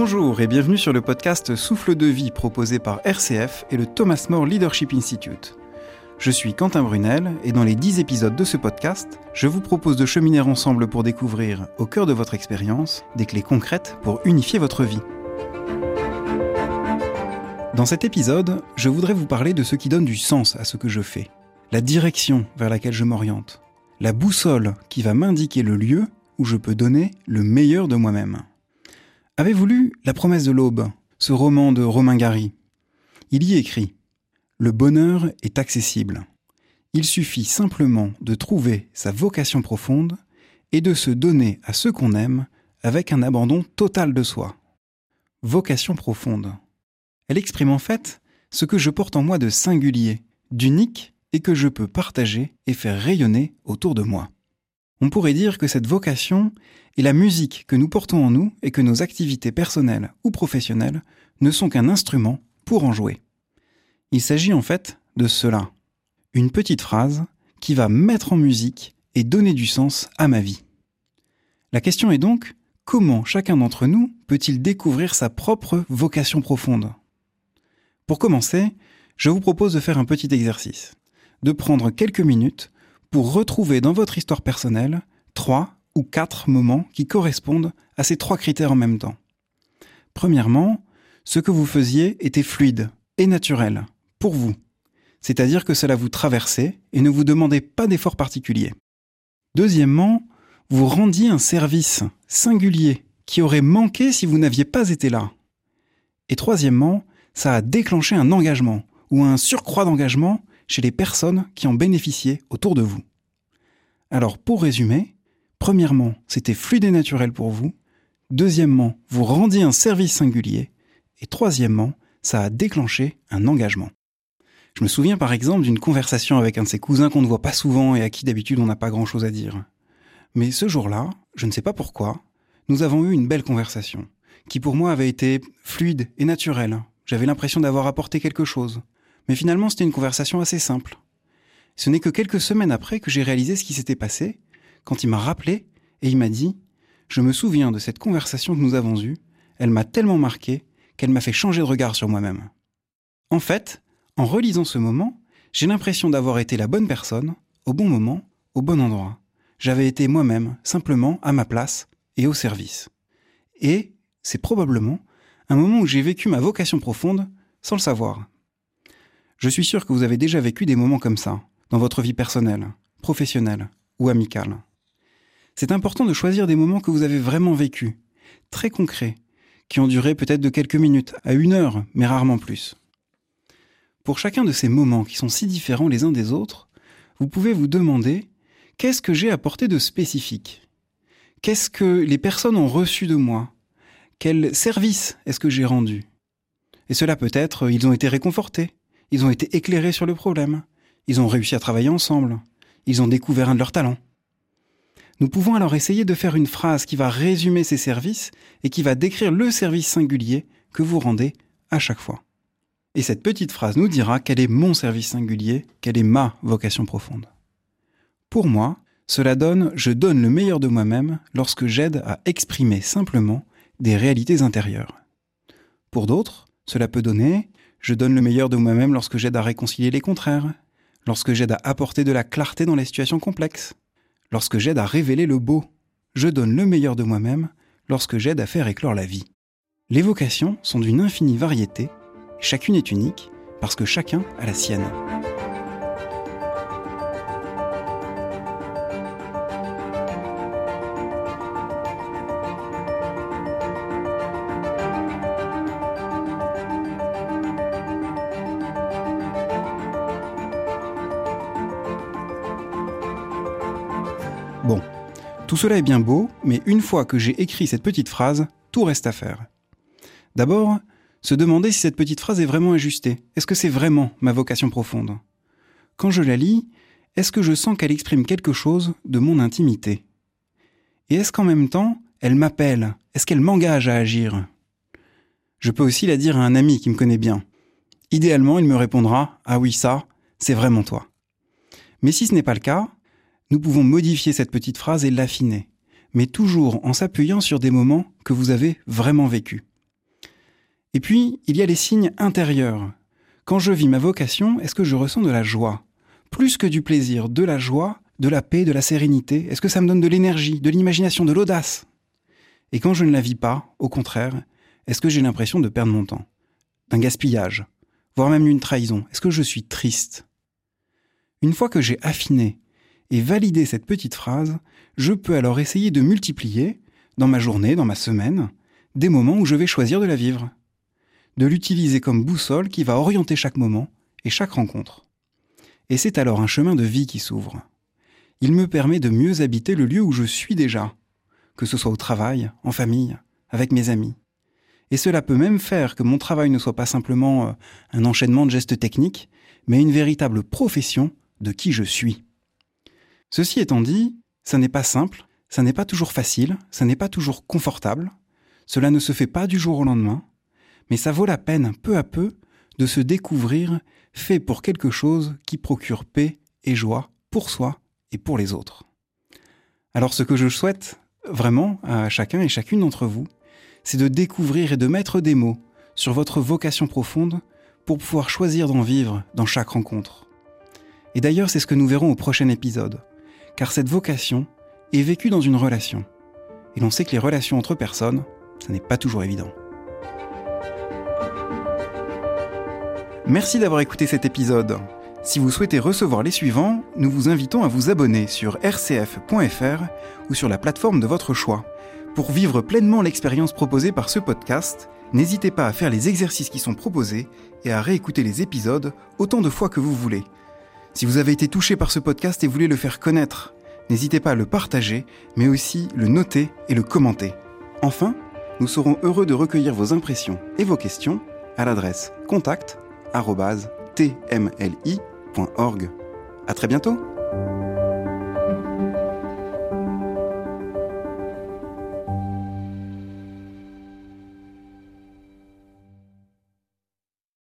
Bonjour et bienvenue sur le podcast Souffle de vie proposé par RCF et le Thomas More Leadership Institute. Je suis Quentin Brunel et dans les 10 épisodes de ce podcast, je vous propose de cheminer ensemble pour découvrir, au cœur de votre expérience, des clés concrètes pour unifier votre vie. Dans cet épisode, je voudrais vous parler de ce qui donne du sens à ce que je fais, la direction vers laquelle je m'oriente, la boussole qui va m'indiquer le lieu où je peux donner le meilleur de moi-même. Avez-vous lu La promesse de l'aube, ce roman de Romain Gary? Il y écrit Le bonheur est accessible. Il suffit simplement de trouver sa vocation profonde et de se donner à ce qu'on aime avec un abandon total de soi. Vocation profonde. Elle exprime en fait ce que je porte en moi de singulier, d'unique et que je peux partager et faire rayonner autour de moi. On pourrait dire que cette vocation est la musique que nous portons en nous et que nos activités personnelles ou professionnelles ne sont qu'un instrument pour en jouer. Il s'agit en fait de cela. Une petite phrase qui va mettre en musique et donner du sens à ma vie. La question est donc, comment chacun d'entre nous peut-il découvrir sa propre vocation profonde? Pour commencer, je vous propose de faire un petit exercice, de prendre quelques minutes pour retrouver dans votre histoire personnelle trois ou quatre moments qui correspondent à ces trois critères en même temps. Premièrement, ce que vous faisiez était fluide et naturel pour vous, c'est-à-dire que cela vous traversait et ne vous demandait pas d'effort particulier. Deuxièmement, vous rendiez un service singulier qui aurait manqué si vous n'aviez pas été là. Et troisièmement, ça a déclenché un engagement ou un surcroît d'engagement chez les personnes qui en bénéficiaient autour de vous. Alors pour résumer, premièrement, c'était fluide et naturel pour vous, deuxièmement, vous rendiez un service singulier, et troisièmement, ça a déclenché un engagement. Je me souviens par exemple d'une conversation avec un de ses cousins qu'on ne voit pas souvent et à qui d'habitude on n'a pas grand-chose à dire. Mais ce jour-là, je ne sais pas pourquoi, nous avons eu une belle conversation, qui pour moi avait été fluide et naturelle. J'avais l'impression d'avoir apporté quelque chose. Mais finalement, c'était une conversation assez simple. Ce n'est que quelques semaines après que j'ai réalisé ce qui s'était passé, quand il m'a rappelé et il m'a dit Je me souviens de cette conversation que nous avons eue, elle m'a tellement marqué qu'elle m'a fait changer de regard sur moi-même. En fait, en relisant ce moment, j'ai l'impression d'avoir été la bonne personne, au bon moment, au bon endroit. J'avais été moi-même, simplement à ma place et au service. Et c'est probablement un moment où j'ai vécu ma vocation profonde sans le savoir. Je suis sûr que vous avez déjà vécu des moments comme ça, dans votre vie personnelle, professionnelle ou amicale. C'est important de choisir des moments que vous avez vraiment vécus, très concrets, qui ont duré peut-être de quelques minutes à une heure, mais rarement plus. Pour chacun de ces moments qui sont si différents les uns des autres, vous pouvez vous demander qu'est-ce que j'ai apporté de spécifique? Qu'est-ce que les personnes ont reçu de moi? Quel service est-ce que j'ai rendu? Et cela peut être, ils ont été réconfortés, ils ont été éclairés sur le problème. Ils ont réussi à travailler ensemble. Ils ont découvert un de leurs talents. Nous pouvons alors essayer de faire une phrase qui va résumer ces services et qui va décrire le service singulier que vous rendez à chaque fois. Et cette petite phrase nous dira quel est mon service singulier, quelle est ma vocation profonde. Pour moi, cela donne je donne le meilleur de moi-même lorsque j'aide à exprimer simplement des réalités intérieures. Pour d'autres, cela peut donner je donne le meilleur de moi-même lorsque j'aide à réconcilier les contraires, lorsque j'aide à apporter de la clarté dans les situations complexes, lorsque j'aide à révéler le beau. Je donne le meilleur de moi-même lorsque j'aide à faire éclore la vie. Les vocations sont d'une infinie variété, chacune est unique parce que chacun a la sienne. Bon, tout cela est bien beau, mais une fois que j'ai écrit cette petite phrase, tout reste à faire. D'abord, se demander si cette petite phrase est vraiment ajustée. Est-ce que c'est vraiment ma vocation profonde? Quand je la lis, est-ce que je sens qu'elle exprime quelque chose de mon intimité? Et est-ce qu'en même temps, elle m'appelle? Est-ce qu'elle m'engage à agir? Je peux aussi la dire à un ami qui me connaît bien. Idéalement, il me répondra ⁇ Ah oui, ça, c'est vraiment toi ⁇ Mais si ce n'est pas le cas, nous pouvons modifier cette petite phrase et l'affiner, mais toujours en s'appuyant sur des moments que vous avez vraiment vécus. Et puis, il y a les signes intérieurs. Quand je vis ma vocation, est-ce que je ressens de la joie? Plus que du plaisir, de la joie, de la paix, de la sérénité? Est-ce que ça me donne de l'énergie, de l'imagination, de l'audace? Et quand je ne la vis pas, au contraire, est-ce que j'ai l'impression de perdre mon temps? D'un gaspillage Voire même d'une trahison? Est-ce que je suis triste? Une fois que j'ai affiné et validé cette petite phrase, je peux alors essayer de multiplier, dans ma journée, dans ma semaine, des moments où je vais choisir de la vivre. De l'utiliser comme boussole qui va orienter chaque moment et chaque rencontre. Et c'est alors un chemin de vie qui s'ouvre. Il me permet de mieux habiter le lieu où je suis déjà, que ce soit au travail, en famille, avec mes amis. Et cela peut même faire que mon travail ne soit pas simplement euh, un enchaînement de gestes techniques, mais une véritable profession de qui je suis. Ceci étant dit, ça n'est pas simple, ça n'est pas toujours facile, ça n'est pas toujours confortable, cela ne se fait pas du jour au lendemain, mais ça vaut la peine peu à peu de se découvrir fait pour quelque chose qui procure paix et joie pour soi et pour les autres. Alors ce que je souhaite vraiment à chacun et chacune d'entre vous, c'est de découvrir et de mettre des mots sur votre vocation profonde pour pouvoir choisir d'en vivre dans chaque rencontre. Et d'ailleurs, c'est ce que nous verrons au prochain épisode, car cette vocation est vécue dans une relation. Et l'on sait que les relations entre personnes, ça n'est pas toujours évident. Merci d'avoir écouté cet épisode. Si vous souhaitez recevoir les suivants, nous vous invitons à vous abonner sur rcf.fr ou sur la plateforme de votre choix. Pour vivre pleinement l'expérience proposée par ce podcast, n'hésitez pas à faire les exercices qui sont proposés et à réécouter les épisodes autant de fois que vous voulez. Si vous avez été touché par ce podcast et voulez le faire connaître, n'hésitez pas à le partager, mais aussi le noter et le commenter. Enfin, nous serons heureux de recueillir vos impressions et vos questions à l'adresse contact@tmli.org. À très bientôt.